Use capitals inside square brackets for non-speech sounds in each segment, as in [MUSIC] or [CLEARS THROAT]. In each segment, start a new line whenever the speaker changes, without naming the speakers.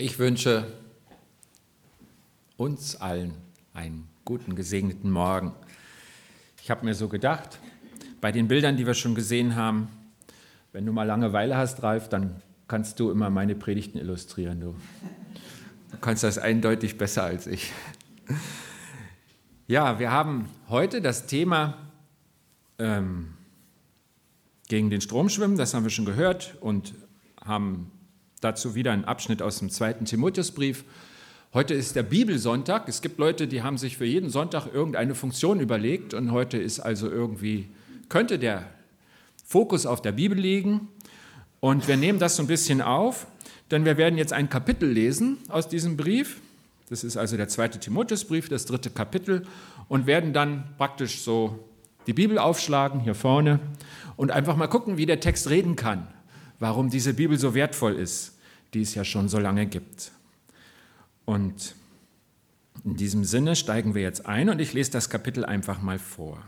Ich wünsche uns allen einen guten, gesegneten Morgen. Ich habe mir so gedacht, bei den Bildern, die wir schon gesehen haben, wenn du mal Langeweile hast, Ralf, dann kannst du immer meine Predigten illustrieren. Du, du kannst das eindeutig besser als ich. Ja, wir haben heute das Thema ähm, gegen den Strom schwimmen, das haben wir schon gehört und haben Dazu wieder ein Abschnitt aus dem zweiten Timotheusbrief. Heute ist der Bibelsonntag. Es gibt Leute, die haben sich für jeden Sonntag irgendeine Funktion überlegt und heute ist also irgendwie, könnte der Fokus auf der Bibel liegen. Und wir nehmen das so ein bisschen auf, denn wir werden jetzt ein Kapitel lesen aus diesem Brief. Das ist also der zweite Timotheusbrief, das dritte Kapitel und werden dann praktisch so die Bibel aufschlagen hier vorne und einfach mal gucken, wie der Text reden kann warum diese Bibel so wertvoll ist, die es ja schon so lange gibt. Und in diesem Sinne steigen wir jetzt ein und ich lese das Kapitel einfach mal vor.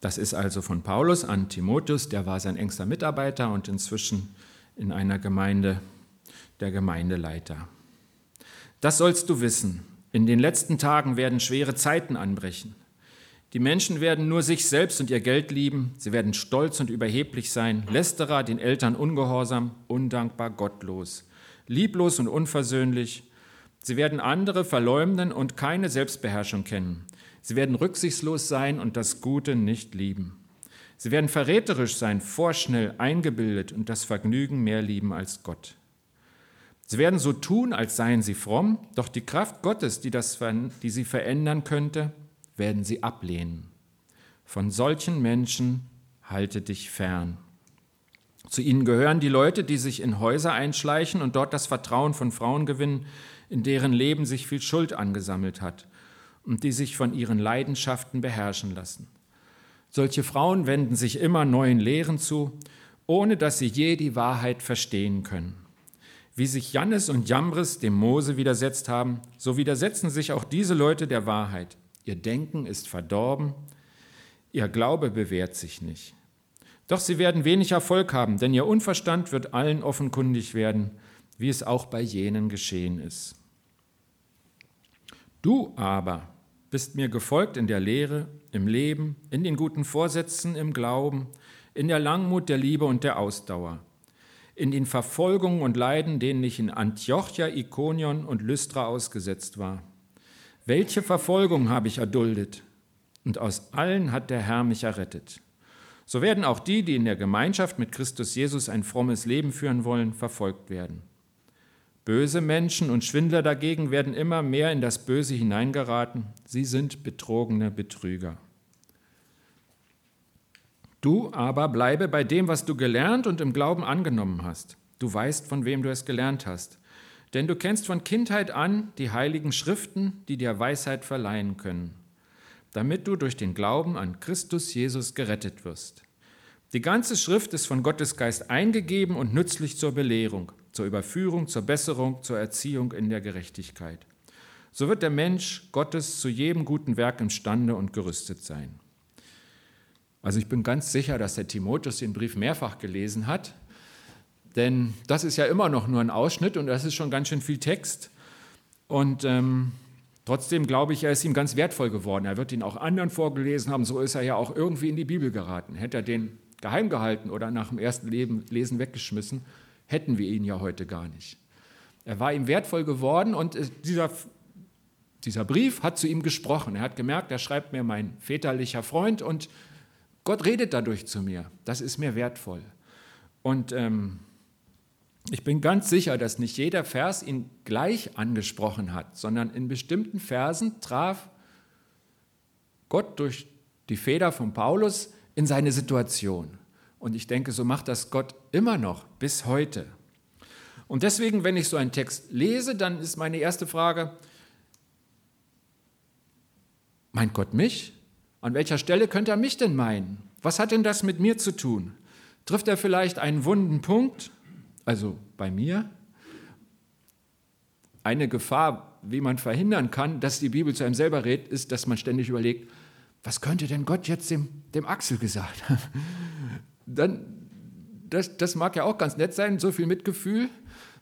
Das ist also von Paulus an Timotheus, der war sein engster Mitarbeiter und inzwischen in einer Gemeinde der Gemeindeleiter. Das sollst du wissen. In den letzten Tagen werden schwere Zeiten anbrechen. Die Menschen werden nur sich selbst und ihr Geld lieben, sie werden stolz und überheblich sein, lästerer, den Eltern ungehorsam, undankbar, gottlos, lieblos und unversöhnlich. Sie werden andere verleumden und keine Selbstbeherrschung kennen. Sie werden rücksichtslos sein und das Gute nicht lieben. Sie werden verräterisch sein, vorschnell, eingebildet und das Vergnügen mehr lieben als Gott. Sie werden so tun, als seien sie fromm, doch die Kraft Gottes, die, das, die sie verändern könnte, werden sie ablehnen. Von solchen Menschen halte dich fern. Zu ihnen gehören die Leute, die sich in Häuser einschleichen und dort das Vertrauen von Frauen gewinnen, in deren Leben sich viel Schuld angesammelt hat und die sich von ihren Leidenschaften beherrschen lassen. Solche Frauen wenden sich immer neuen Lehren zu, ohne dass sie je die Wahrheit verstehen können. Wie sich Jannes und Jambres dem Mose widersetzt haben, so widersetzen sich auch diese Leute der Wahrheit. Ihr Denken ist verdorben, ihr Glaube bewährt sich nicht. Doch sie werden wenig Erfolg haben, denn ihr Unverstand wird allen offenkundig werden, wie es auch bei jenen geschehen ist. Du aber bist mir gefolgt in der Lehre, im Leben, in den guten Vorsätzen, im Glauben, in der Langmut, der Liebe und der Ausdauer, in den Verfolgungen und Leiden, denen ich in Antiochia, Ikonion und Lystra ausgesetzt war welche Verfolgung habe ich erduldet? Und aus allen hat der Herr mich errettet. So werden auch die, die in der Gemeinschaft mit Christus Jesus ein frommes Leben führen wollen, verfolgt werden. Böse Menschen und Schwindler dagegen werden immer mehr in das Böse hineingeraten. Sie sind betrogene Betrüger. Du aber bleibe bei dem, was du gelernt und im Glauben angenommen hast. Du weißt, von wem du es gelernt hast. Denn du kennst von Kindheit an die heiligen Schriften, die dir Weisheit verleihen können, damit du durch den Glauben an Christus Jesus gerettet wirst. Die ganze Schrift ist von Gottes Geist eingegeben und nützlich zur Belehrung, zur Überführung, zur Besserung, zur Erziehung in der Gerechtigkeit. So wird der Mensch Gottes zu jedem guten Werk imstande und gerüstet sein. Also ich bin ganz sicher, dass der Timotheus den Brief mehrfach gelesen hat, denn das ist ja immer noch nur ein Ausschnitt und das ist schon ganz schön viel Text. Und ähm, trotzdem glaube ich, er ist ihm ganz wertvoll geworden. Er wird ihn auch anderen vorgelesen haben. So ist er ja auch irgendwie in die Bibel geraten. Hätte er den geheim gehalten oder nach dem ersten Lesen weggeschmissen, hätten wir ihn ja heute gar nicht. Er war ihm wertvoll geworden und äh, dieser, dieser Brief hat zu ihm gesprochen. Er hat gemerkt, er schreibt mir mein väterlicher Freund und Gott redet dadurch zu mir. Das ist mir wertvoll. Und ähm, ich bin ganz sicher, dass nicht jeder Vers ihn gleich angesprochen hat, sondern in bestimmten Versen traf Gott durch die Feder von Paulus in seine Situation. Und ich denke, so macht das Gott immer noch bis heute. Und deswegen, wenn ich so einen Text lese, dann ist meine erste Frage, meint Gott mich? An welcher Stelle könnte er mich denn meinen? Was hat denn das mit mir zu tun? Trifft er vielleicht einen wunden Punkt also bei mir, eine Gefahr, wie man verhindern kann, dass die Bibel zu einem selber redet, ist, dass man ständig überlegt, was könnte denn Gott jetzt dem, dem Axel gesagt haben? [LAUGHS] Dann, das, das mag ja auch ganz nett sein, so viel Mitgefühl.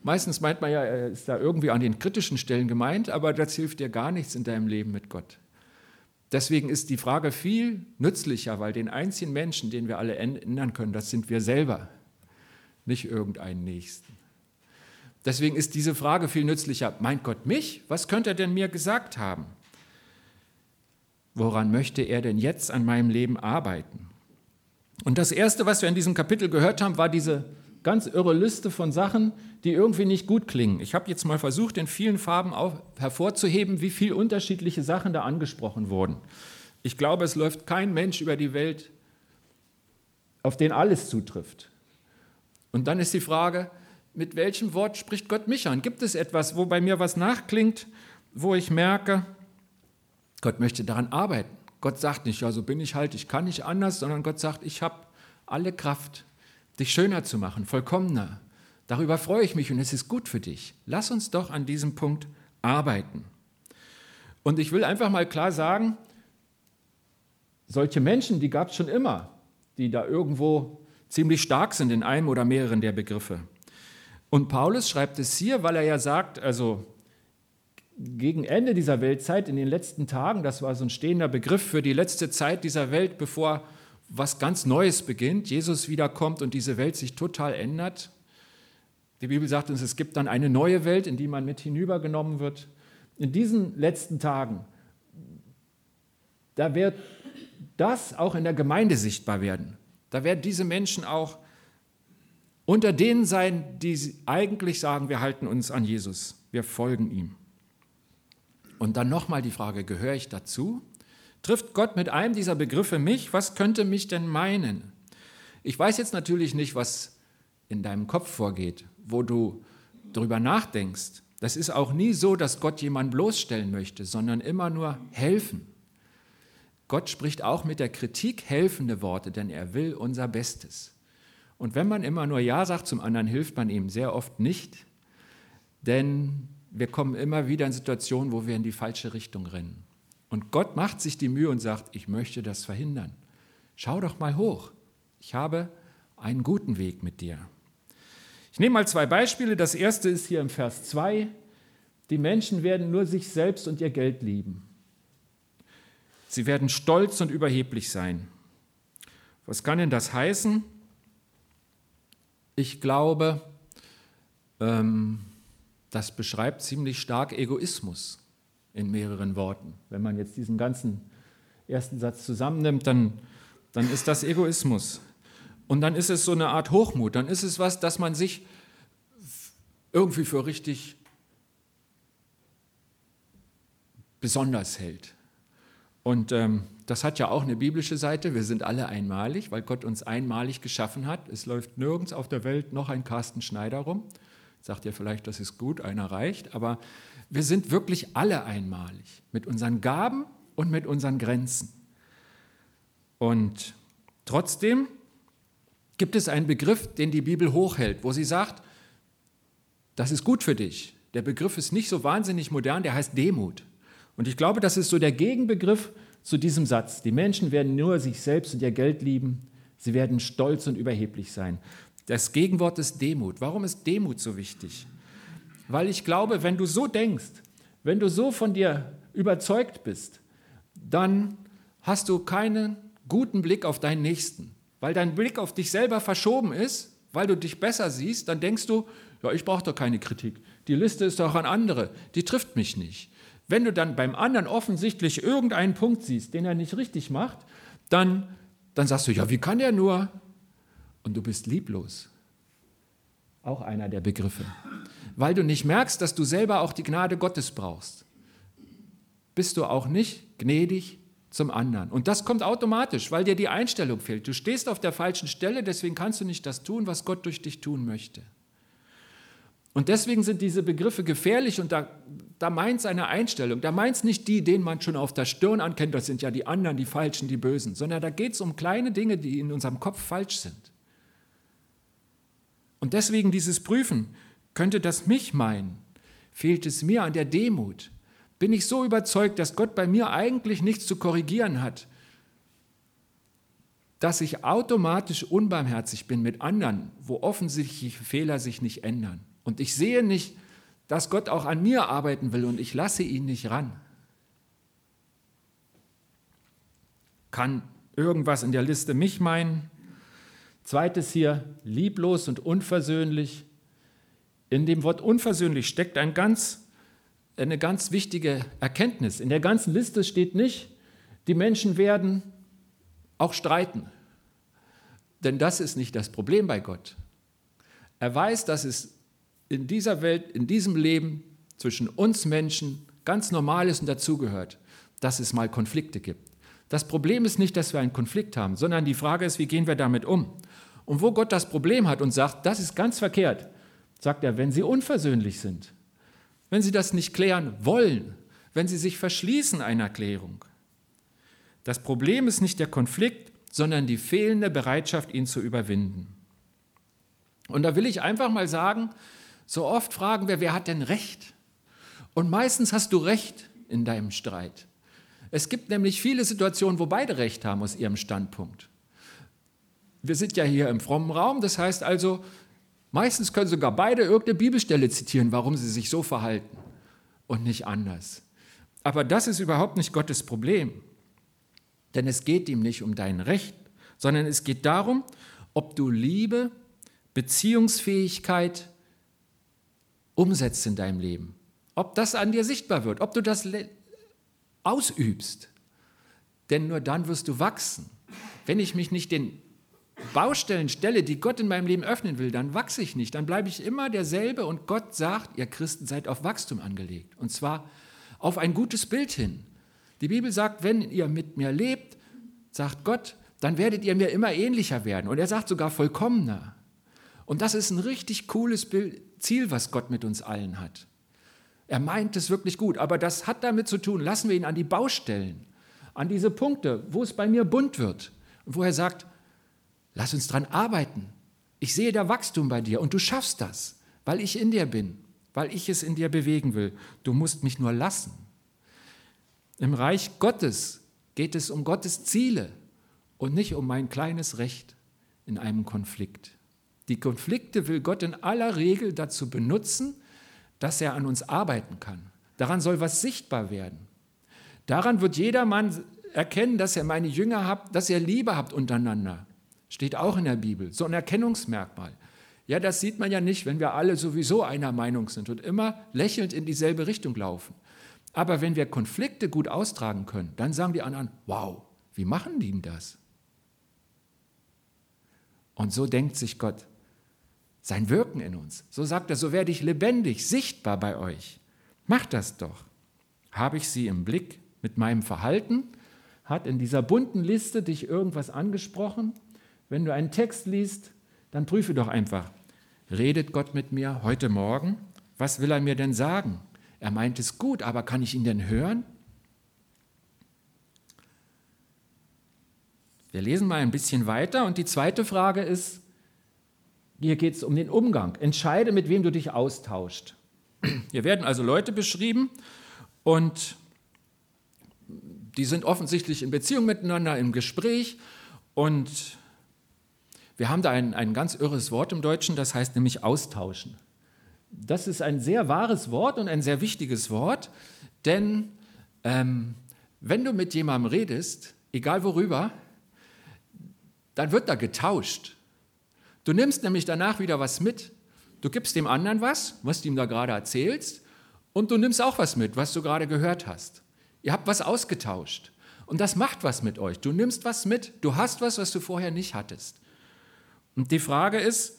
Meistens meint man ja, er ist da irgendwie an den kritischen Stellen gemeint, aber das hilft dir gar nichts in deinem Leben mit Gott. Deswegen ist die Frage viel nützlicher, weil den einzigen Menschen, den wir alle ändern können, das sind wir selber, nicht irgendeinen Nächsten. Deswegen ist diese Frage viel nützlicher. Meint Gott mich? Was könnte er denn mir gesagt haben? Woran möchte er denn jetzt an meinem Leben arbeiten? Und das Erste, was wir in diesem Kapitel gehört haben, war diese ganz irre Liste von Sachen, die irgendwie nicht gut klingen. Ich habe jetzt mal versucht, in vielen Farben hervorzuheben, wie viele unterschiedliche Sachen da angesprochen wurden. Ich glaube, es läuft kein Mensch über die Welt, auf den alles zutrifft. Und dann ist die Frage, mit welchem Wort spricht Gott mich an? Gibt es etwas, wo bei mir was nachklingt, wo ich merke, Gott möchte daran arbeiten? Gott sagt nicht, ja, so bin ich halt, ich kann nicht anders, sondern Gott sagt, ich habe alle Kraft, dich schöner zu machen, vollkommener. Darüber freue ich mich und es ist gut für dich. Lass uns doch an diesem Punkt arbeiten. Und ich will einfach mal klar sagen, solche Menschen, die gab es schon immer, die da irgendwo ziemlich stark sind in einem oder mehreren der Begriffe. Und Paulus schreibt es hier, weil er ja sagt, also gegen Ende dieser Weltzeit, in den letzten Tagen, das war so ein stehender Begriff für die letzte Zeit dieser Welt, bevor was ganz Neues beginnt, Jesus wiederkommt und diese Welt sich total ändert. Die Bibel sagt uns, es gibt dann eine neue Welt, in die man mit hinübergenommen wird. In diesen letzten Tagen, da wird das auch in der Gemeinde sichtbar werden. Da werden diese Menschen auch unter denen sein, die eigentlich sagen, wir halten uns an Jesus, wir folgen ihm. Und dann nochmal die Frage, gehöre ich dazu? Trifft Gott mit einem dieser Begriffe mich? Was könnte mich denn meinen? Ich weiß jetzt natürlich nicht, was in deinem Kopf vorgeht, wo du darüber nachdenkst. Das ist auch nie so, dass Gott jemanden bloßstellen möchte, sondern immer nur helfen. Gott spricht auch mit der Kritik helfende Worte, denn er will unser Bestes. Und wenn man immer nur Ja sagt zum anderen, hilft man ihm sehr oft nicht, denn wir kommen immer wieder in Situationen, wo wir in die falsche Richtung rennen. Und Gott macht sich die Mühe und sagt, ich möchte das verhindern. Schau doch mal hoch. Ich habe einen guten Weg mit dir. Ich nehme mal zwei Beispiele. Das erste ist hier im Vers 2. Die Menschen werden nur sich selbst und ihr Geld lieben. Sie werden stolz und überheblich sein. Was kann denn das heißen? Ich glaube, ähm, das beschreibt ziemlich stark Egoismus in mehreren Worten. Wenn man jetzt diesen ganzen ersten Satz zusammennimmt, dann, dann ist das Egoismus. Und dann ist es so eine Art Hochmut, dann ist es was, dass man sich irgendwie für richtig besonders hält. Und ähm, das hat ja auch eine biblische Seite. Wir sind alle einmalig, weil Gott uns einmalig geschaffen hat. Es läuft nirgends auf der Welt noch ein Carsten Schneider rum. Sagt ihr vielleicht, das ist gut, einer reicht. Aber wir sind wirklich alle einmalig mit unseren Gaben und mit unseren Grenzen. Und trotzdem gibt es einen Begriff, den die Bibel hochhält, wo sie sagt, das ist gut für dich. Der Begriff ist nicht so wahnsinnig modern, der heißt Demut. Und ich glaube, das ist so der Gegenbegriff zu diesem Satz. Die Menschen werden nur sich selbst und ihr Geld lieben. Sie werden stolz und überheblich sein. Das Gegenwort ist Demut. Warum ist Demut so wichtig? Weil ich glaube, wenn du so denkst, wenn du so von dir überzeugt bist, dann hast du keinen guten Blick auf deinen Nächsten. Weil dein Blick auf dich selber verschoben ist, weil du dich besser siehst, dann denkst du, ja, ich brauche doch keine Kritik. Die Liste ist doch an andere, die trifft mich nicht. Wenn du dann beim anderen offensichtlich irgendeinen Punkt siehst, den er nicht richtig macht, dann, dann sagst du, ja, wie kann er nur? Und du bist lieblos. Auch einer der Begriffe. Weil du nicht merkst, dass du selber auch die Gnade Gottes brauchst. Bist du auch nicht gnädig zum anderen. Und das kommt automatisch, weil dir die Einstellung fehlt. Du stehst auf der falschen Stelle, deswegen kannst du nicht das tun, was Gott durch dich tun möchte. Und deswegen sind diese Begriffe gefährlich und da, da meint es eine Einstellung. Da meint es nicht die, denen man schon auf der Stirn ankennt, das sind ja die anderen, die Falschen, die Bösen, sondern da geht es um kleine Dinge, die in unserem Kopf falsch sind. Und deswegen dieses Prüfen, könnte das mich meinen? Fehlt es mir an der Demut? Bin ich so überzeugt, dass Gott bei mir eigentlich nichts zu korrigieren hat? dass ich automatisch unbarmherzig bin mit anderen, wo offensichtliche Fehler sich nicht ändern. Und ich sehe nicht, dass Gott auch an mir arbeiten will und ich lasse ihn nicht ran. Kann irgendwas in der Liste mich meinen? Zweites hier, lieblos und unversöhnlich. In dem Wort unversöhnlich steckt ein ganz, eine ganz wichtige Erkenntnis. In der ganzen Liste steht nicht, die Menschen werden auch streiten. Denn das ist nicht das Problem bei Gott. Er weiß, dass es in dieser Welt, in diesem Leben zwischen uns Menschen ganz normal ist und dazugehört, dass es mal Konflikte gibt. Das Problem ist nicht, dass wir einen Konflikt haben, sondern die Frage ist, wie gehen wir damit um? Und wo Gott das Problem hat und sagt, das ist ganz verkehrt, sagt er, wenn sie unversöhnlich sind, wenn sie das nicht klären wollen, wenn sie sich verschließen einer Klärung. Das Problem ist nicht der Konflikt, sondern die fehlende Bereitschaft, ihn zu überwinden. Und da will ich einfach mal sagen, so oft fragen wir, wer hat denn Recht? Und meistens hast du Recht in deinem Streit. Es gibt nämlich viele Situationen, wo beide Recht haben aus ihrem Standpunkt. Wir sind ja hier im frommen Raum, das heißt also, meistens können sogar beide irgendeine Bibelstelle zitieren, warum sie sich so verhalten und nicht anders. Aber das ist überhaupt nicht Gottes Problem. Denn es geht ihm nicht um dein Recht, sondern es geht darum, ob du Liebe, Beziehungsfähigkeit umsetzt in deinem Leben. Ob das an dir sichtbar wird, ob du das ausübst. Denn nur dann wirst du wachsen. Wenn ich mich nicht den Baustellen stelle, die Gott in meinem Leben öffnen will, dann wachse ich nicht. Dann bleibe ich immer derselbe und Gott sagt, ihr Christen seid auf Wachstum angelegt. Und zwar auf ein gutes Bild hin. Die Bibel sagt, wenn ihr mit mir lebt, sagt Gott, dann werdet ihr mir immer ähnlicher werden. Und er sagt sogar vollkommener. Und das ist ein richtig cooles Ziel, was Gott mit uns allen hat. Er meint es wirklich gut, aber das hat damit zu tun, lassen wir ihn an die Baustellen, an diese Punkte, wo es bei mir bunt wird und wo er sagt, lass uns dran arbeiten. Ich sehe da Wachstum bei dir und du schaffst das, weil ich in dir bin, weil ich es in dir bewegen will. Du musst mich nur lassen. Im Reich Gottes geht es um Gottes Ziele und nicht um mein kleines Recht in einem Konflikt. Die Konflikte will Gott in aller Regel dazu benutzen, dass er an uns arbeiten kann. Daran soll was sichtbar werden. Daran wird jeder Mann erkennen, dass er meine Jünger habt, dass ihr Liebe habt untereinander. Steht auch in der Bibel, so ein Erkennungsmerkmal. Ja, das sieht man ja nicht, wenn wir alle sowieso einer Meinung sind und immer lächelnd in dieselbe Richtung laufen. Aber wenn wir Konflikte gut austragen können, dann sagen die anderen, wow, wie machen die denn das? Und so denkt sich Gott sein Wirken in uns. So sagt er, so werde ich lebendig, sichtbar bei euch. Macht das doch. Habe ich sie im Blick mit meinem Verhalten? Hat in dieser bunten Liste dich irgendwas angesprochen? Wenn du einen Text liest, dann prüfe doch einfach, redet Gott mit mir heute Morgen? Was will er mir denn sagen? Er meint es gut, aber kann ich ihn denn hören? Wir lesen mal ein bisschen weiter und die zweite Frage ist, hier geht es um den Umgang. Entscheide, mit wem du dich austauscht. Hier werden also Leute beschrieben und die sind offensichtlich in Beziehung miteinander, im Gespräch und wir haben da ein, ein ganz irres Wort im Deutschen, das heißt nämlich austauschen. Das ist ein sehr wahres Wort und ein sehr wichtiges Wort, denn ähm, wenn du mit jemandem redest, egal worüber, dann wird da getauscht. Du nimmst nämlich danach wieder was mit. Du gibst dem anderen was, was du ihm da gerade erzählst, und du nimmst auch was mit, was du gerade gehört hast. Ihr habt was ausgetauscht. Und das macht was mit euch. Du nimmst was mit. Du hast was, was du vorher nicht hattest. Und die Frage ist,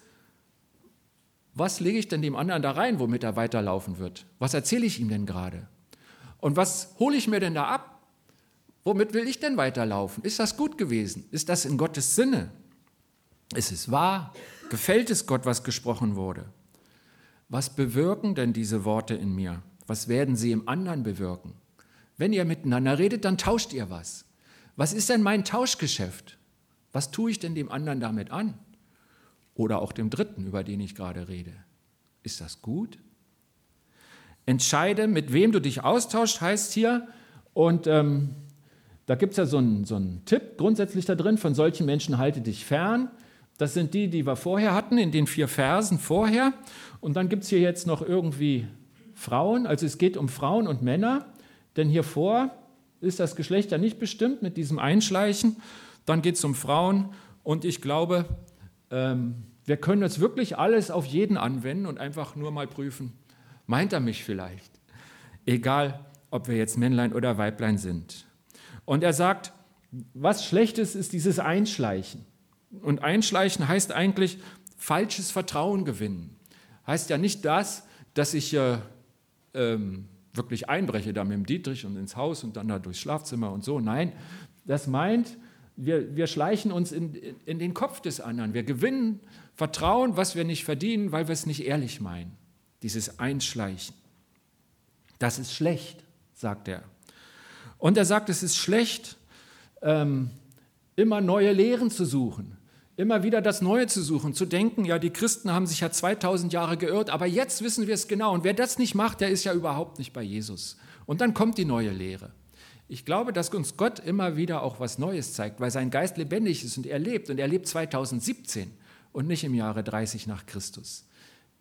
was lege ich denn dem anderen da rein, womit er weiterlaufen wird? Was erzähle ich ihm denn gerade? Und was hole ich mir denn da ab? Womit will ich denn weiterlaufen? Ist das gut gewesen? Ist das in Gottes Sinne? Ist es wahr? Gefällt es Gott, was gesprochen wurde? Was bewirken denn diese Worte in mir? Was werden sie im anderen bewirken? Wenn ihr miteinander redet, dann tauscht ihr was. Was ist denn mein Tauschgeschäft? Was tue ich denn dem anderen damit an? oder auch dem Dritten, über den ich gerade rede. Ist das gut? Entscheide, mit wem du dich austauscht, heißt hier. Und ähm, Da gibt es ja so einen, so einen Tipp grundsätzlich da drin, von solchen Menschen halte dich fern. Das sind die, die wir vorher hatten, in den vier Versen vorher. Und dann gibt es hier jetzt noch irgendwie Frauen, also es geht um Frauen und Männer, denn hier vor ist das Geschlecht ja nicht bestimmt mit diesem Einschleichen. Dann geht es um Frauen und ich glaube, ähm, wir können jetzt wirklich alles auf jeden anwenden und einfach nur mal prüfen, meint er mich vielleicht? Egal, ob wir jetzt Männlein oder Weiblein sind. Und er sagt, was Schlechtes ist dieses Einschleichen. Und Einschleichen heißt eigentlich falsches Vertrauen gewinnen. Heißt ja nicht das, dass ich äh, ähm, wirklich einbreche da mit dem Dietrich und ins Haus und dann da durchs Schlafzimmer und so. Nein, das meint, wir, wir schleichen uns in, in den Kopf des anderen. Wir gewinnen Vertrauen, was wir nicht verdienen, weil wir es nicht ehrlich meinen. Dieses Einschleichen. Das ist schlecht, sagt er. Und er sagt, es ist schlecht, ähm, immer neue Lehren zu suchen, immer wieder das Neue zu suchen, zu denken, ja, die Christen haben sich ja 2000 Jahre geirrt, aber jetzt wissen wir es genau. Und wer das nicht macht, der ist ja überhaupt nicht bei Jesus. Und dann kommt die neue Lehre. Ich glaube, dass uns Gott immer wieder auch was Neues zeigt, weil sein Geist lebendig ist und er lebt. Und er lebt 2017 und nicht im Jahre 30 nach Christus.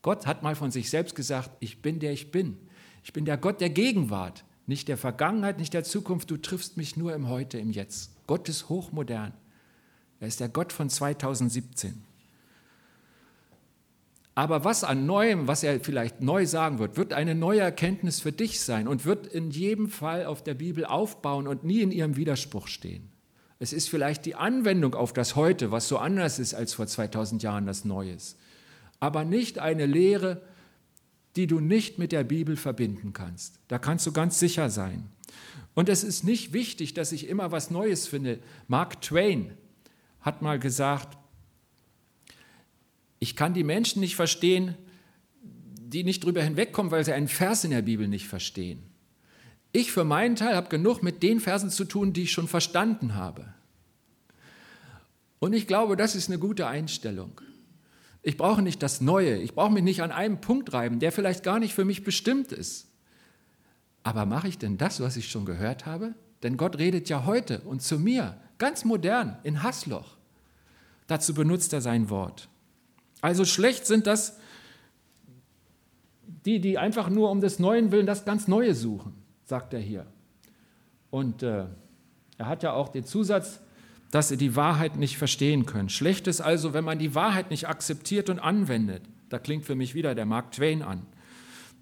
Gott hat mal von sich selbst gesagt, ich bin der ich bin. Ich bin der Gott der Gegenwart, nicht der Vergangenheit, nicht der Zukunft. Du triffst mich nur im Heute, im Jetzt. Gott ist hochmodern. Er ist der Gott von 2017. Aber was an Neuem, was er vielleicht neu sagen wird, wird eine neue Erkenntnis für dich sein und wird in jedem Fall auf der Bibel aufbauen und nie in ihrem Widerspruch stehen. Es ist vielleicht die Anwendung auf das Heute, was so anders ist als vor 2000 Jahren das Neues. Aber nicht eine Lehre, die du nicht mit der Bibel verbinden kannst. Da kannst du ganz sicher sein. Und es ist nicht wichtig, dass ich immer was Neues finde. Mark Twain, hat mal gesagt, ich kann die Menschen nicht verstehen, die nicht drüber hinwegkommen, weil sie einen Vers in der Bibel nicht verstehen. Ich für meinen Teil habe genug mit den Versen zu tun, die ich schon verstanden habe. Und ich glaube, das ist eine gute Einstellung. Ich brauche nicht das Neue, ich brauche mich nicht an einem Punkt reiben, der vielleicht gar nicht für mich bestimmt ist. Aber mache ich denn das, was ich schon gehört habe? Denn Gott redet ja heute und zu mir Ganz modern, in Hassloch. Dazu benutzt er sein Wort. Also schlecht sind das die, die einfach nur um des Neuen willen das ganz Neue suchen, sagt er hier. Und äh, er hat ja auch den Zusatz, dass sie die Wahrheit nicht verstehen können. Schlecht ist also, wenn man die Wahrheit nicht akzeptiert und anwendet. Da klingt für mich wieder der Mark Twain an,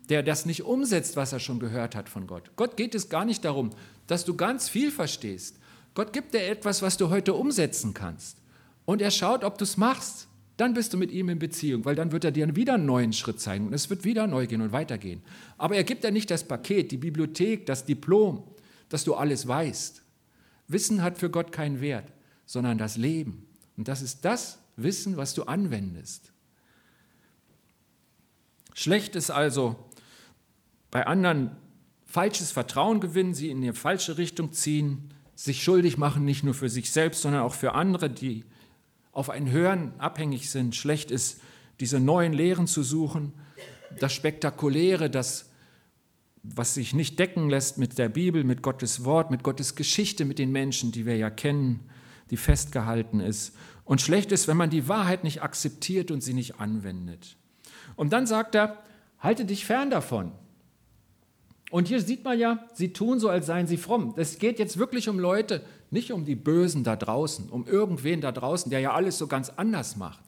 der das nicht umsetzt, was er schon gehört hat von Gott. Gott geht es gar nicht darum, dass du ganz viel verstehst, Gott gibt dir etwas, was du heute umsetzen kannst. Und er schaut, ob du es machst. Dann bist du mit ihm in Beziehung, weil dann wird er dir wieder einen neuen Schritt zeigen und es wird wieder neu gehen und weitergehen. Aber er gibt dir nicht das Paket, die Bibliothek, das Diplom, dass du alles weißt. Wissen hat für Gott keinen Wert, sondern das Leben. Und das ist das Wissen, was du anwendest. Schlecht ist also bei anderen falsches Vertrauen gewinnen, sie in die falsche Richtung ziehen, sich schuldig machen, nicht nur für sich selbst, sondern auch für andere, die auf ein Hören abhängig sind. Schlecht ist, diese neuen Lehren zu suchen, das Spektakuläre, das, was sich nicht decken lässt mit der Bibel, mit Gottes Wort, mit Gottes Geschichte, mit den Menschen, die wir ja kennen, die festgehalten ist. Und schlecht ist, wenn man die Wahrheit nicht akzeptiert und sie nicht anwendet. Und dann sagt er, halte dich fern davon. Und hier sieht man ja, sie tun so, als seien sie fromm. Es geht jetzt wirklich um Leute, nicht um die Bösen da draußen, um irgendwen da draußen, der ja alles so ganz anders macht.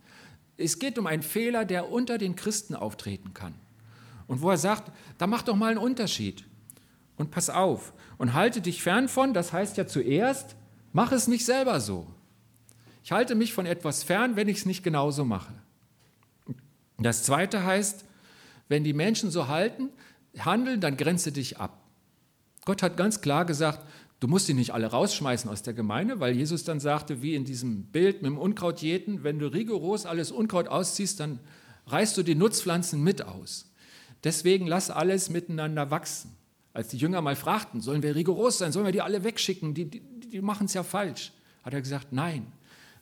Es geht um einen Fehler, der unter den Christen auftreten kann. Und wo er sagt, da mach doch mal einen Unterschied. Und pass auf und halte dich fern von, das heißt ja zuerst, mach es nicht selber so. Ich halte mich von etwas fern, wenn ich es nicht genauso mache. Das zweite heißt, wenn die Menschen so halten, handeln, dann grenze dich ab. Gott hat ganz klar gesagt, du musst die nicht alle rausschmeißen aus der Gemeinde, weil Jesus dann sagte, wie in diesem Bild mit dem Unkraut jäten, wenn du rigoros alles Unkraut ausziehst, dann reißt du die Nutzpflanzen mit aus. Deswegen lass alles miteinander wachsen. Als die Jünger mal fragten, sollen wir rigoros sein, sollen wir die alle wegschicken, die, die, die machen es ja falsch, hat er gesagt, nein.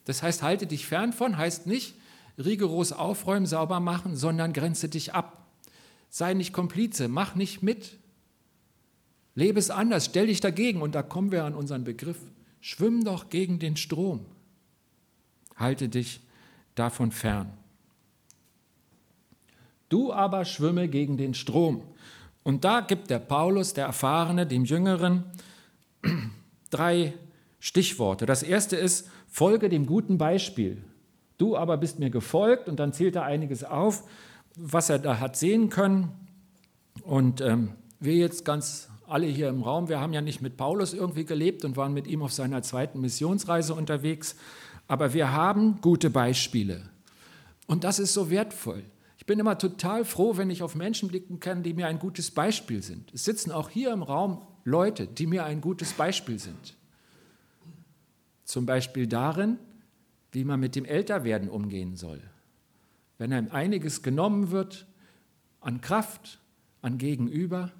Das heißt, halte dich fern von, heißt nicht rigoros aufräumen, sauber machen, sondern grenze dich ab. Sei nicht Komplize, mach nicht mit. Lebe es anders, stell dich dagegen. Und da kommen wir an unseren Begriff. Schwimm doch gegen den Strom. Halte dich davon fern. Du aber schwimme gegen den Strom. Und da gibt der Paulus, der Erfahrene, dem Jüngeren, [CLEARS THROAT] drei Stichworte. Das erste ist, folge dem guten Beispiel. Du aber bist mir gefolgt und dann zählt er einiges auf, was er da hat sehen können. Und ähm, wir jetzt ganz alle hier im Raum, wir haben ja nicht mit Paulus irgendwie gelebt und waren mit ihm auf seiner zweiten Missionsreise unterwegs, aber wir haben gute Beispiele. Und das ist so wertvoll. Ich bin immer total froh, wenn ich auf Menschen blicken kann, die mir ein gutes Beispiel sind. Es sitzen auch hier im Raum Leute, die mir ein gutes Beispiel sind. Zum Beispiel darin, wie man mit dem Älterwerden umgehen soll. Wenn einem einiges genommen wird an Kraft, an Gegenüber,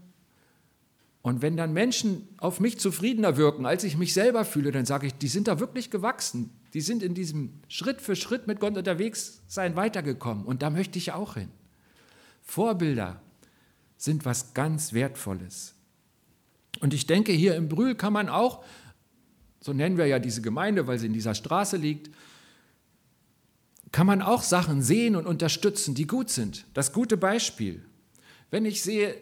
und wenn dann Menschen auf mich zufriedener wirken, als ich mich selber fühle, dann sage ich, die sind da wirklich gewachsen. Die sind in diesem Schritt für Schritt mit Gott unterwegs sein weitergekommen. Und da möchte ich auch hin. Vorbilder sind was ganz Wertvolles. Und ich denke, hier im Brühl kann man auch, so nennen wir ja diese Gemeinde, weil sie in dieser Straße liegt, kann man auch Sachen sehen und unterstützen, die gut sind. Das gute Beispiel. Wenn ich sehe,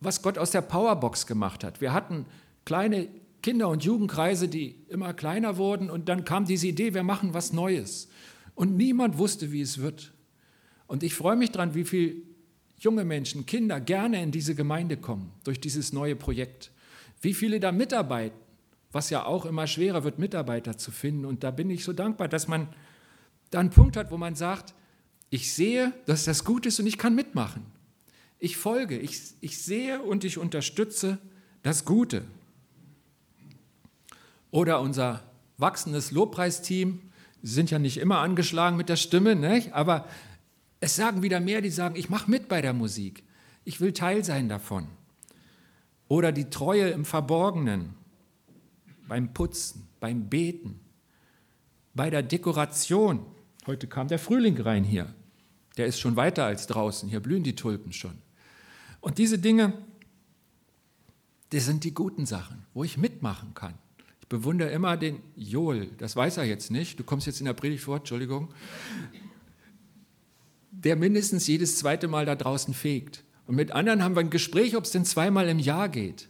was Gott aus der Powerbox gemacht hat. Wir hatten kleine Kinder- und Jugendkreise, die immer kleiner wurden und dann kam diese Idee, wir machen was Neues. Und niemand wusste, wie es wird. Und ich freue mich daran, wie viele junge Menschen, Kinder gerne in diese Gemeinde kommen durch dieses neue Projekt. Wie viele da mitarbeiten, was ja auch immer schwerer wird, Mitarbeiter zu finden. Und da bin ich so dankbar, dass man da einen Punkt hat, wo man sagt, ich sehe, dass das gut ist und ich kann mitmachen. Ich folge, ich, ich sehe und ich unterstütze das Gute. Oder unser wachsendes Lobpreisteam, sie sind ja nicht immer angeschlagen mit der Stimme, ne? aber es sagen wieder mehr, die sagen, ich mache mit bei der Musik, ich will Teil sein davon. Oder die Treue im Verborgenen, beim Putzen, beim Beten, bei der Dekoration. Heute kam der Frühling rein hier. Der ist schon weiter als draußen. Hier blühen die Tulpen schon. Und diese Dinge, das sind die guten Sachen, wo ich mitmachen kann. Ich bewundere immer den Joel, das weiß er jetzt nicht, du kommst jetzt in der Predigt vor, Entschuldigung, der mindestens jedes zweite Mal da draußen fegt. Und mit anderen haben wir ein Gespräch, ob es denn zweimal im Jahr geht.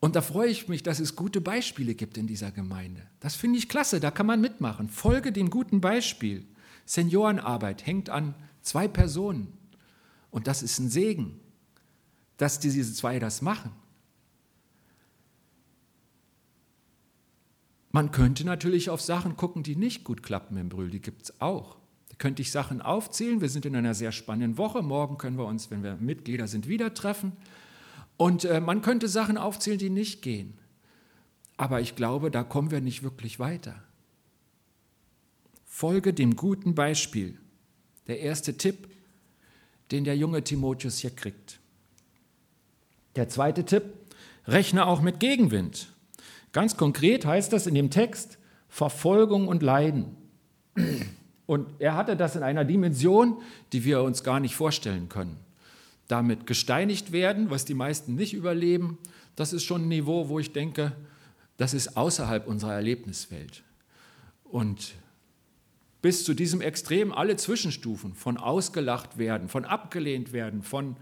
Und da freue ich mich, dass es gute Beispiele gibt in dieser Gemeinde. Das finde ich klasse, da kann man mitmachen. Folge dem guten Beispiel. Seniorenarbeit hängt an zwei Personen. Und das ist ein Segen dass diese zwei das machen. Man könnte natürlich auf Sachen gucken, die nicht gut klappen im Brühl, die gibt es auch. Da könnte ich Sachen aufzählen. Wir sind in einer sehr spannenden Woche. Morgen können wir uns, wenn wir Mitglieder sind, wieder treffen. Und äh, man könnte Sachen aufzählen, die nicht gehen. Aber ich glaube, da kommen wir nicht wirklich weiter. Folge dem guten Beispiel. Der erste Tipp, den der junge Timotheus hier kriegt. Der zweite Tipp, rechne auch mit Gegenwind. Ganz konkret heißt das in dem Text Verfolgung und Leiden. Und er hatte das in einer Dimension, die wir uns gar nicht vorstellen können. Damit gesteinigt werden, was die meisten nicht überleben, das ist schon ein Niveau, wo ich denke, das ist außerhalb unserer Erlebniswelt. Und bis zu diesem Extrem alle Zwischenstufen von ausgelacht werden, von abgelehnt werden, von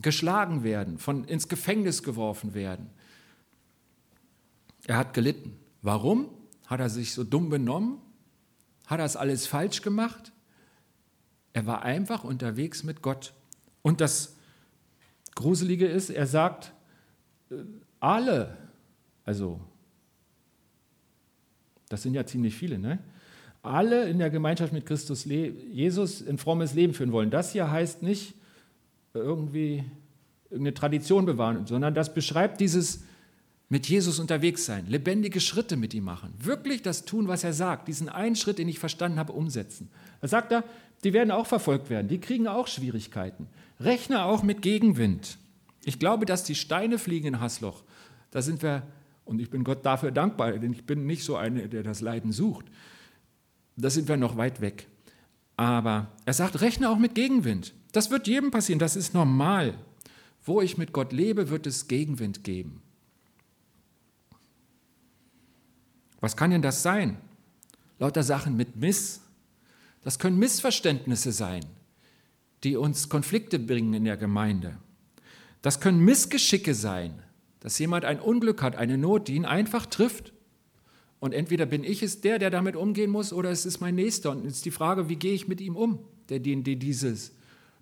geschlagen werden, von ins Gefängnis geworfen werden. Er hat gelitten. Warum? Hat er sich so dumm benommen? Hat er es alles falsch gemacht? Er war einfach unterwegs mit Gott. Und das Gruselige ist, er sagt, äh, alle, also das sind ja ziemlich viele, ne? alle in der Gemeinschaft mit Christus Jesus ein frommes Leben führen wollen. Das hier heißt nicht, irgendwie eine Tradition bewahren, sondern das beschreibt dieses mit Jesus unterwegs sein, lebendige Schritte mit ihm machen, wirklich das tun, was er sagt, diesen einen Schritt, den ich verstanden habe, umsetzen. Da sagt er, die werden auch verfolgt werden, die kriegen auch Schwierigkeiten. Rechne auch mit Gegenwind. Ich glaube, dass die Steine fliegen in Hasloch. Da sind wir, und ich bin Gott dafür dankbar, denn ich bin nicht so einer, der das Leiden sucht. Da sind wir noch weit weg. Aber er sagt, rechne auch mit Gegenwind. Das wird jedem passieren, das ist normal. Wo ich mit Gott lebe, wird es Gegenwind geben. Was kann denn das sein? Lauter Sachen mit Miss. Das können Missverständnisse sein, die uns Konflikte bringen in der Gemeinde. Das können Missgeschicke sein, dass jemand ein Unglück hat, eine Not, die ihn einfach trifft. Und entweder bin ich es der, der damit umgehen muss, oder es ist mein Nächster. Und jetzt ist die Frage, wie gehe ich mit ihm um, der den, der dieses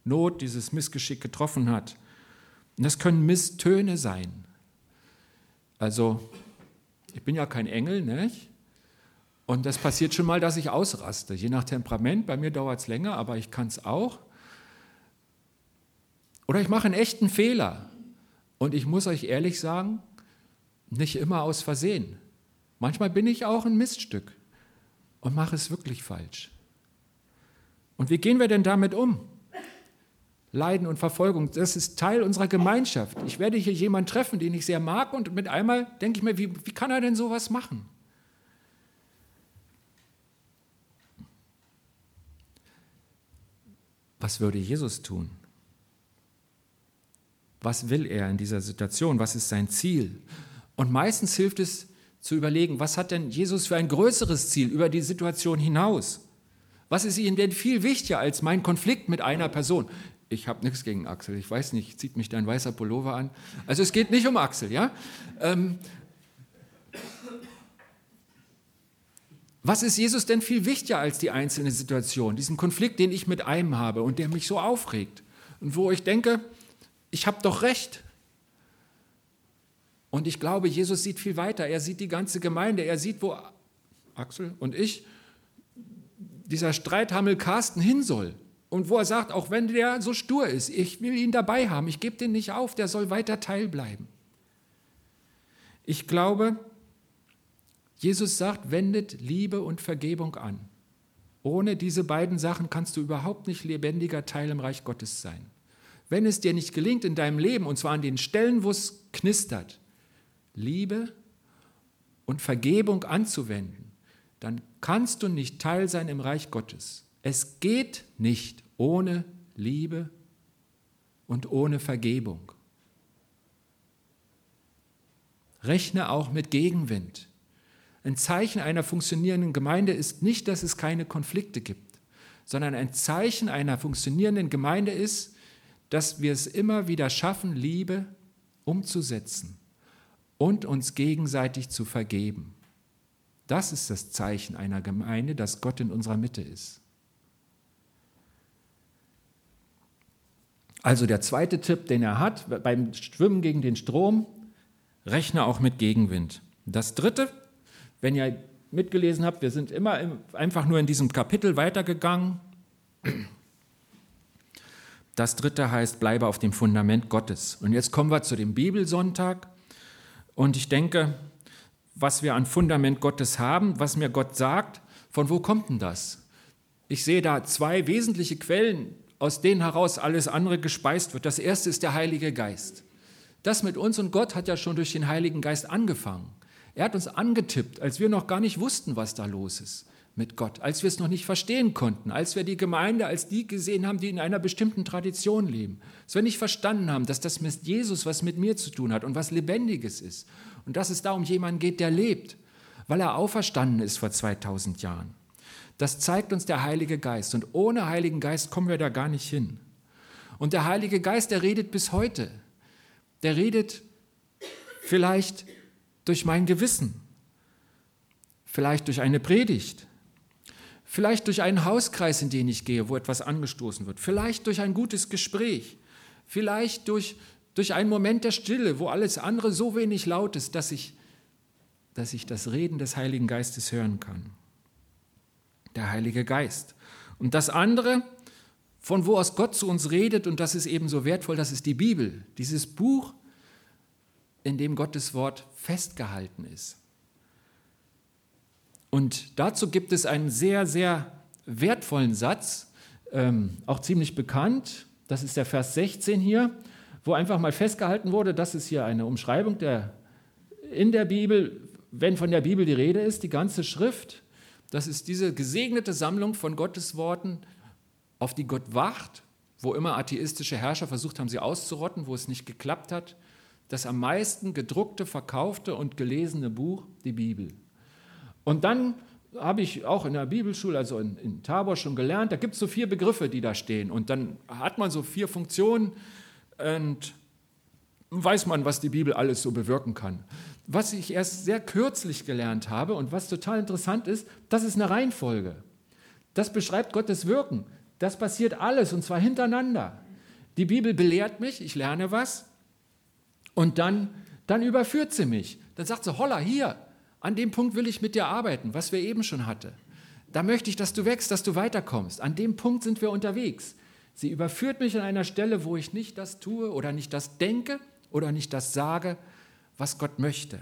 Not, dieses Missgeschick getroffen hat. Und das können Misstöne sein. Also, ich bin ja kein Engel, nicht? Und das passiert schon mal, dass ich ausraste. Je nach Temperament, bei mir dauert es länger, aber ich kann es auch. Oder ich mache einen echten Fehler. Und ich muss euch ehrlich sagen, nicht immer aus Versehen. Manchmal bin ich auch ein Miststück und mache es wirklich falsch. Und wie gehen wir denn damit um? Leiden und Verfolgung, das ist Teil unserer Gemeinschaft. Ich werde hier jemanden treffen, den ich sehr mag und mit einmal denke ich mir, wie, wie kann er denn sowas machen? Was würde Jesus tun? Was will er in dieser Situation? Was ist sein Ziel? Und meistens hilft es zu überlegen, was hat denn Jesus für ein größeres Ziel über die Situation hinaus? Was ist ihm denn viel wichtiger als mein Konflikt mit einer Person? Ich habe nichts gegen Axel, ich weiß nicht, zieht mich dein weißer Pullover an. Also es geht nicht um Axel, ja? Ähm, was ist Jesus denn viel wichtiger als die einzelne Situation, diesen Konflikt, den ich mit einem habe und der mich so aufregt und wo ich denke, ich habe doch recht. Und ich glaube, Jesus sieht viel weiter. Er sieht die ganze Gemeinde. Er sieht, wo Axel und ich, dieser Streithammel Carsten hin soll. Und wo er sagt, auch wenn der so stur ist, ich will ihn dabei haben, ich gebe den nicht auf, der soll weiter teilbleiben. Ich glaube, Jesus sagt, wendet Liebe und Vergebung an. Ohne diese beiden Sachen kannst du überhaupt nicht lebendiger Teil im Reich Gottes sein. Wenn es dir nicht gelingt in deinem Leben, und zwar an den Stellen, wo es knistert, Liebe und Vergebung anzuwenden, dann kannst du nicht Teil sein im Reich Gottes. Es geht nicht ohne Liebe und ohne Vergebung. Rechne auch mit Gegenwind. Ein Zeichen einer funktionierenden Gemeinde ist nicht, dass es keine Konflikte gibt, sondern ein Zeichen einer funktionierenden Gemeinde ist, dass wir es immer wieder schaffen, Liebe umzusetzen und uns gegenseitig zu vergeben. Das ist das Zeichen einer Gemeinde, dass Gott in unserer Mitte ist. Also der zweite Tipp, den er hat, beim Schwimmen gegen den Strom, rechne auch mit Gegenwind. Das dritte, wenn ihr mitgelesen habt, wir sind immer einfach nur in diesem Kapitel weitergegangen. Das dritte heißt, bleibe auf dem Fundament Gottes. Und jetzt kommen wir zu dem Bibelsonntag. Und ich denke, was wir an Fundament Gottes haben, was mir Gott sagt, von wo kommt denn das? Ich sehe da zwei wesentliche Quellen, aus denen heraus alles andere gespeist wird. Das erste ist der Heilige Geist. Das mit uns und Gott hat ja schon durch den Heiligen Geist angefangen. Er hat uns angetippt, als wir noch gar nicht wussten, was da los ist mit Gott, als wir es noch nicht verstehen konnten, als wir die Gemeinde als die gesehen haben, die in einer bestimmten Tradition leben, als wir nicht verstanden haben, dass das mit Jesus was mit mir zu tun hat und was Lebendiges ist und dass es da um jemanden geht, der lebt, weil er auferstanden ist vor 2000 Jahren. Das zeigt uns der Heilige Geist und ohne Heiligen Geist kommen wir da gar nicht hin. Und der Heilige Geist, der redet bis heute. Der redet vielleicht durch mein Gewissen, vielleicht durch eine Predigt, Vielleicht durch einen Hauskreis, in den ich gehe, wo etwas angestoßen wird. Vielleicht durch ein gutes Gespräch. Vielleicht durch, durch einen Moment der Stille, wo alles andere so wenig laut ist, dass ich, dass ich das Reden des Heiligen Geistes hören kann. Der Heilige Geist. Und das andere, von wo aus Gott zu uns redet, und das ist eben so wertvoll, das ist die Bibel. Dieses Buch, in dem Gottes Wort festgehalten ist. Und dazu gibt es einen sehr, sehr wertvollen Satz, ähm, auch ziemlich bekannt. Das ist der Vers 16 hier, wo einfach mal festgehalten wurde, das ist hier eine Umschreibung der, in der Bibel, wenn von der Bibel die Rede ist, die ganze Schrift. Das ist diese gesegnete Sammlung von Gottes Worten, auf die Gott wacht, wo immer atheistische Herrscher versucht haben, sie auszurotten, wo es nicht geklappt hat. Das am meisten gedruckte, verkaufte und gelesene Buch, die Bibel. Und dann habe ich auch in der Bibelschule, also in, in Tabor schon gelernt, da gibt es so vier Begriffe, die da stehen. Und dann hat man so vier Funktionen und weiß man, was die Bibel alles so bewirken kann. Was ich erst sehr kürzlich gelernt habe und was total interessant ist, das ist eine Reihenfolge. Das beschreibt Gottes Wirken. Das passiert alles und zwar hintereinander. Die Bibel belehrt mich, ich lerne was und dann, dann überführt sie mich. Dann sagt sie, holla, hier, an dem Punkt will ich mit dir arbeiten, was wir eben schon hatten. Da möchte ich, dass du wächst, dass du weiterkommst. An dem Punkt sind wir unterwegs. Sie überführt mich an einer Stelle, wo ich nicht das tue oder nicht das denke oder nicht das sage, was Gott möchte.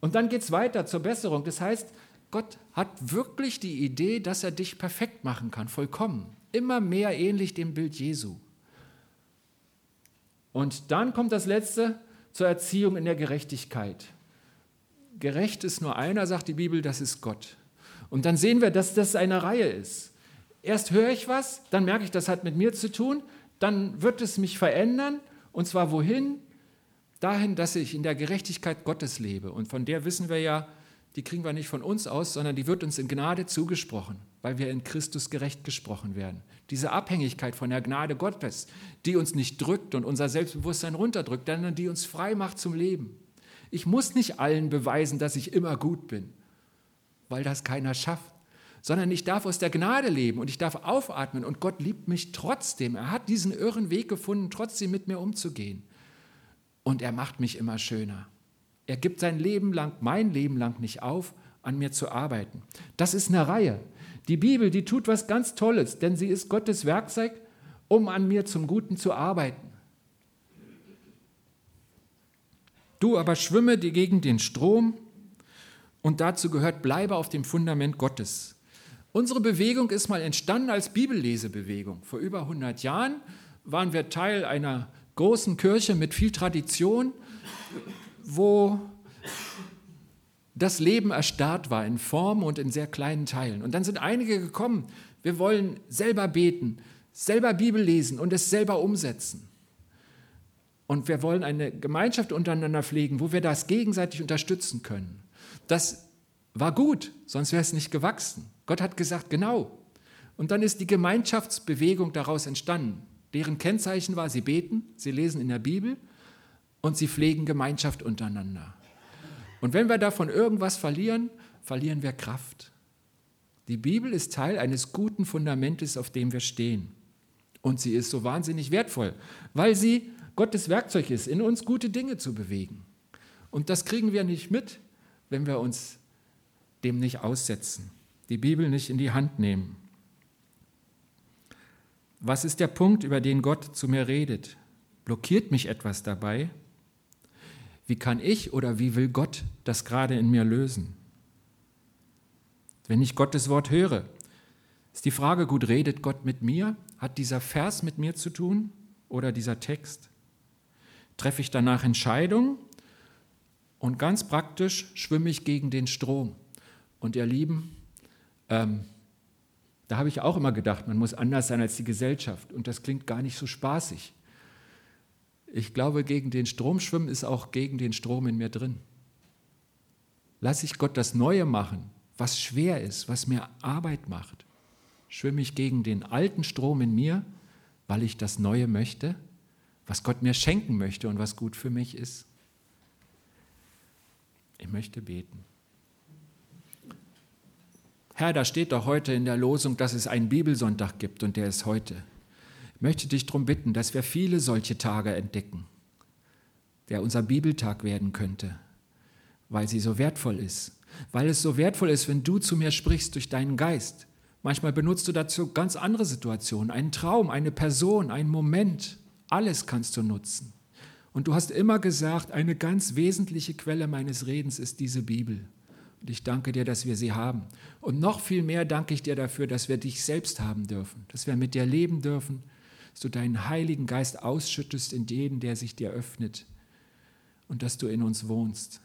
Und dann geht es weiter zur Besserung. Das heißt, Gott hat wirklich die Idee, dass er dich perfekt machen kann, vollkommen. Immer mehr ähnlich dem Bild Jesu. Und dann kommt das Letzte zur Erziehung in der Gerechtigkeit. Gerecht ist nur einer, sagt die Bibel, das ist Gott. Und dann sehen wir, dass das eine Reihe ist. Erst höre ich was, dann merke ich, das hat mit mir zu tun, dann wird es mich verändern. Und zwar wohin? Dahin, dass ich in der Gerechtigkeit Gottes lebe. Und von der wissen wir ja, die kriegen wir nicht von uns aus, sondern die wird uns in Gnade zugesprochen, weil wir in Christus gerecht gesprochen werden. Diese Abhängigkeit von der Gnade Gottes, die uns nicht drückt und unser Selbstbewusstsein runterdrückt, sondern die uns frei macht zum Leben. Ich muss nicht allen beweisen, dass ich immer gut bin, weil das keiner schafft, sondern ich darf aus der Gnade leben und ich darf aufatmen und Gott liebt mich trotzdem. Er hat diesen irren Weg gefunden, trotzdem mit mir umzugehen. Und er macht mich immer schöner. Er gibt sein Leben lang, mein Leben lang nicht auf, an mir zu arbeiten. Das ist eine Reihe. Die Bibel, die tut was ganz Tolles, denn sie ist Gottes Werkzeug, um an mir zum Guten zu arbeiten. Du aber schwimme dir gegen den Strom und dazu gehört, bleibe auf dem Fundament Gottes. Unsere Bewegung ist mal entstanden als Bibellesebewegung. Vor über 100 Jahren waren wir Teil einer großen Kirche mit viel Tradition wo das Leben erstarrt war in Form und in sehr kleinen Teilen. Und dann sind einige gekommen, wir wollen selber beten, selber Bibel lesen und es selber umsetzen. Und wir wollen eine Gemeinschaft untereinander pflegen, wo wir das gegenseitig unterstützen können. Das war gut, sonst wäre es nicht gewachsen. Gott hat gesagt, genau. Und dann ist die Gemeinschaftsbewegung daraus entstanden. Deren Kennzeichen war, sie beten, sie lesen in der Bibel und sie pflegen Gemeinschaft untereinander. Und wenn wir davon irgendwas verlieren, verlieren wir Kraft. Die Bibel ist Teil eines guten Fundamentes, auf dem wir stehen. Und sie ist so wahnsinnig wertvoll, weil sie Gottes Werkzeug ist, in uns gute Dinge zu bewegen. Und das kriegen wir nicht mit, wenn wir uns dem nicht aussetzen, die Bibel nicht in die Hand nehmen. Was ist der Punkt, über den Gott zu mir redet? Blockiert mich etwas dabei? Wie kann ich oder wie will Gott das gerade in mir lösen? Wenn ich Gottes Wort höre, ist die Frage, gut, redet Gott mit mir? Hat dieser Vers mit mir zu tun oder dieser Text? Treffe ich danach Entscheidungen? Und ganz praktisch schwimme ich gegen den Strom. Und ihr Lieben, ähm, da habe ich auch immer gedacht, man muss anders sein als die Gesellschaft. Und das klingt gar nicht so spaßig. Ich glaube, gegen den Strom schwimmen ist auch gegen den Strom in mir drin. Lass ich Gott das Neue machen, was schwer ist, was mir Arbeit macht. Schwimme ich gegen den alten Strom in mir, weil ich das Neue möchte, was Gott mir schenken möchte und was gut für mich ist. Ich möchte beten. Herr, da steht doch heute in der Losung, dass es einen Bibelsonntag gibt und der ist heute möchte dich darum bitten, dass wir viele solche Tage entdecken, der unser Bibeltag werden könnte, weil sie so wertvoll ist. Weil es so wertvoll ist, wenn du zu mir sprichst durch deinen Geist. Manchmal benutzt du dazu ganz andere Situationen, einen Traum, eine Person, einen Moment. Alles kannst du nutzen. Und du hast immer gesagt, eine ganz wesentliche Quelle meines Redens ist diese Bibel. Und ich danke dir, dass wir sie haben. Und noch viel mehr danke ich dir dafür, dass wir dich selbst haben dürfen, dass wir mit dir leben dürfen, dass du deinen Heiligen Geist ausschüttest in jeden, der sich dir öffnet und dass du in uns wohnst.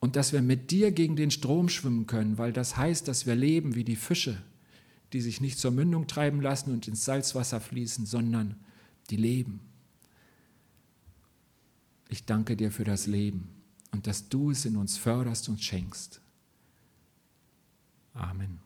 Und dass wir mit dir gegen den Strom schwimmen können, weil das heißt, dass wir leben wie die Fische, die sich nicht zur Mündung treiben lassen und ins Salzwasser fließen, sondern die leben. Ich danke dir für das Leben und dass du es in uns förderst und schenkst. Amen.